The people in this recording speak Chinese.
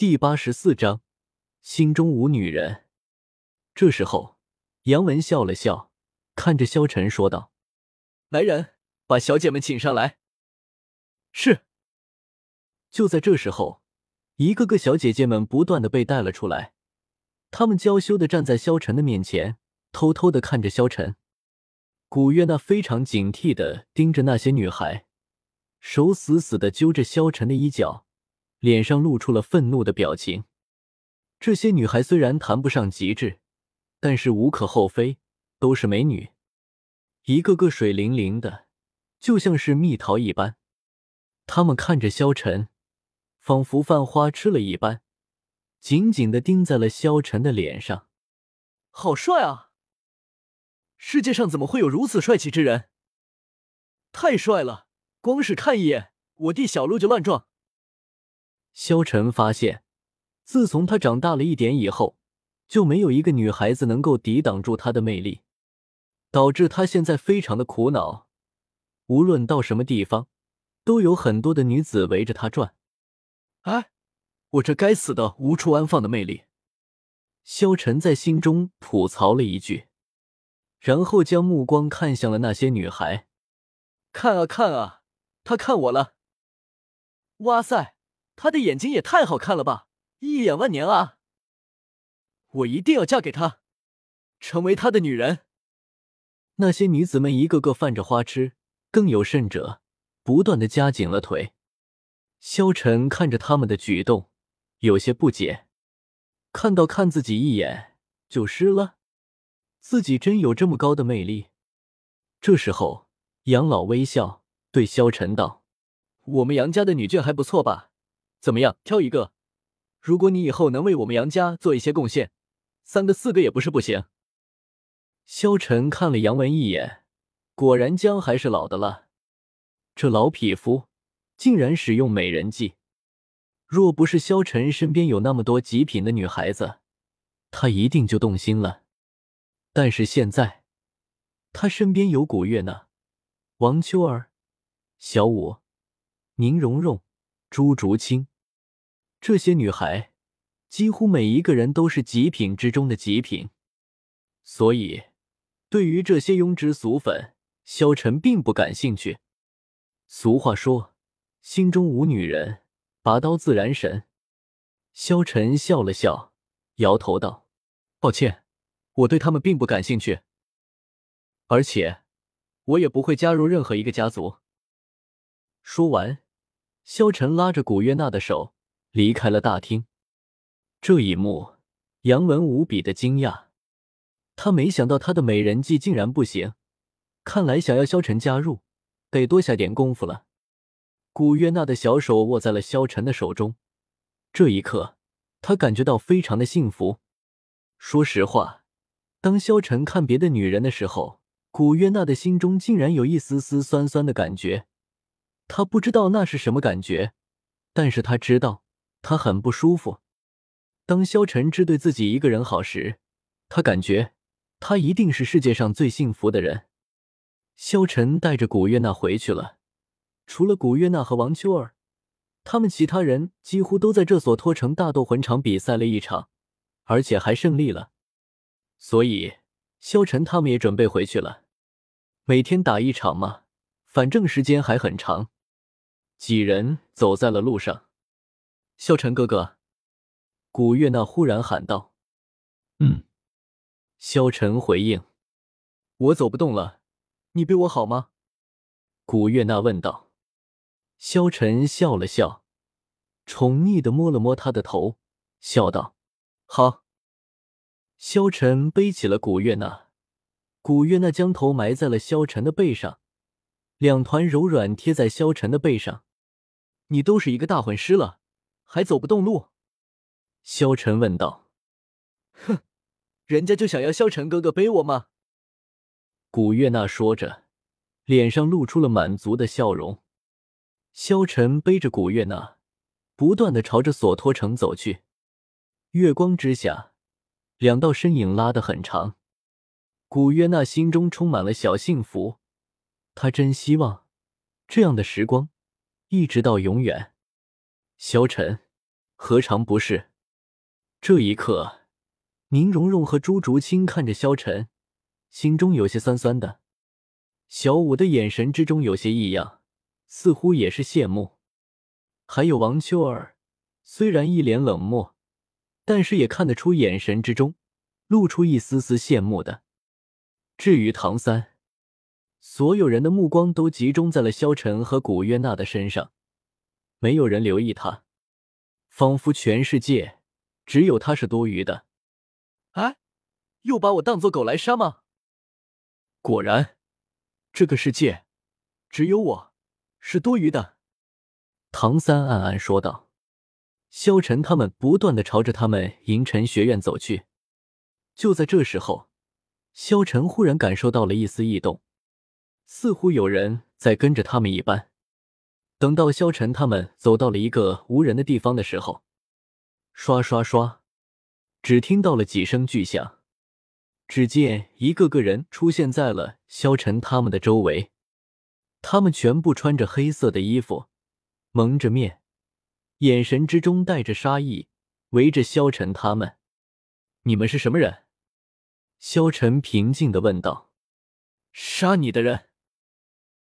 第八十四章，心中无女人。这时候，杨文笑了笑，看着萧晨说道：“来人，把小姐们请上来。”是。就在这时候，一个个小姐姐们不断的被带了出来，她们娇羞的站在萧晨的面前，偷偷的看着萧晨。古月娜非常警惕的盯着那些女孩，手死死的揪着萧晨的衣角。脸上露出了愤怒的表情。这些女孩虽然谈不上极致，但是无可厚非，都是美女，一个个水灵灵的，就像是蜜桃一般。她们看着萧晨，仿佛犯花痴了一般，紧紧的盯在了萧晨的脸上。好帅啊！世界上怎么会有如此帅气之人？太帅了，光是看一眼，我弟小鹿就乱撞。萧晨发现，自从他长大了一点以后，就没有一个女孩子能够抵挡住他的魅力，导致他现在非常的苦恼。无论到什么地方，都有很多的女子围着他转。哎，我这该死的无处安放的魅力！萧晨在心中吐槽了一句，然后将目光看向了那些女孩。看啊看啊，他看我了！哇塞！他的眼睛也太好看了吧，一眼万年啊！我一定要嫁给他，成为他的女人。那些女子们一个个犯着花痴，更有甚者，不断的夹紧了腿。萧晨看着他们的举动，有些不解，看到看自己一眼就湿了，自己真有这么高的魅力？这时候，杨老微笑对萧晨道：“我们杨家的女眷还不错吧？”怎么样，挑一个。如果你以后能为我们杨家做一些贡献，三个四个也不是不行。萧晨看了杨文一眼，果然姜还是老的辣。这老匹夫竟然使用美人计。若不是萧晨身边有那么多极品的女孩子，他一定就动心了。但是现在，他身边有古月娜、王秋儿、小舞、宁荣荣、朱竹清。这些女孩几乎每一个人都是极品之中的极品，所以对于这些庸脂俗粉，萧晨并不感兴趣。俗话说：“心中无女人，拔刀自然神。”萧晨笑了笑，摇头道：“抱歉，我对他们并不感兴趣，而且我也不会加入任何一个家族。”说完，萧晨拉着古月娜的手。离开了大厅，这一幕，杨文无比的惊讶。他没想到他的美人计竟然不行，看来想要萧晨加入，得多下点功夫了。古月娜的小手握在了萧晨的手中，这一刻，他感觉到非常的幸福。说实话，当萧晨看别的女人的时候，古月娜的心中竟然有一丝丝酸酸的感觉。他不知道那是什么感觉，但是他知道。他很不舒服。当萧晨只对自己一个人好时，他感觉他一定是世界上最幸福的人。萧晨带着古月娜回去了，除了古月娜和王秋儿，他们其他人几乎都在这所托城大斗魂场比赛了一场，而且还胜利了。所以萧晨他们也准备回去了。每天打一场嘛，反正时间还很长。几人走在了路上。萧晨哥哥，古月娜忽然喊道：“嗯。”萧晨回应：“我走不动了，你背我好吗？”古月娜问道。萧晨笑了笑，宠溺的摸了摸她的头，笑道：“好。”萧晨背起了古月娜，古月娜将头埋在了萧晨的背上，两团柔软贴在萧晨的背上。你都是一个大魂师了。还走不动路，萧晨问道：“哼，人家就想要萧晨哥哥背我吗？”古月娜说着，脸上露出了满足的笑容。萧晨背着古月娜，不断的朝着索托城走去。月光之下，两道身影拉得很长。古月娜心中充满了小幸福，她真希望这样的时光一直到永远。萧晨，何尝不是？这一刻，宁荣荣和朱竹清看着萧晨，心中有些酸酸的。小五的眼神之中有些异样，似乎也是羡慕。还有王秋儿，虽然一脸冷漠，但是也看得出眼神之中露出一丝丝羡慕的。至于唐三，所有人的目光都集中在了萧晨和古月娜的身上，没有人留意他，仿佛全世界只有他是多余的。哎，又把我当做狗来杀吗？果然。这个世界，只有我是多余的。”唐三暗暗说道。萧晨他们不断的朝着他们银尘学院走去。就在这时候，萧晨忽然感受到了一丝异动，似乎有人在跟着他们一般。等到萧晨他们走到了一个无人的地方的时候，刷刷刷，只听到了几声巨响。只见一个个人出现在了萧晨他们的周围，他们全部穿着黑色的衣服，蒙着面，眼神之中带着杀意，围着萧晨他们。你们是什么人？萧晨平静的问道。杀你的人。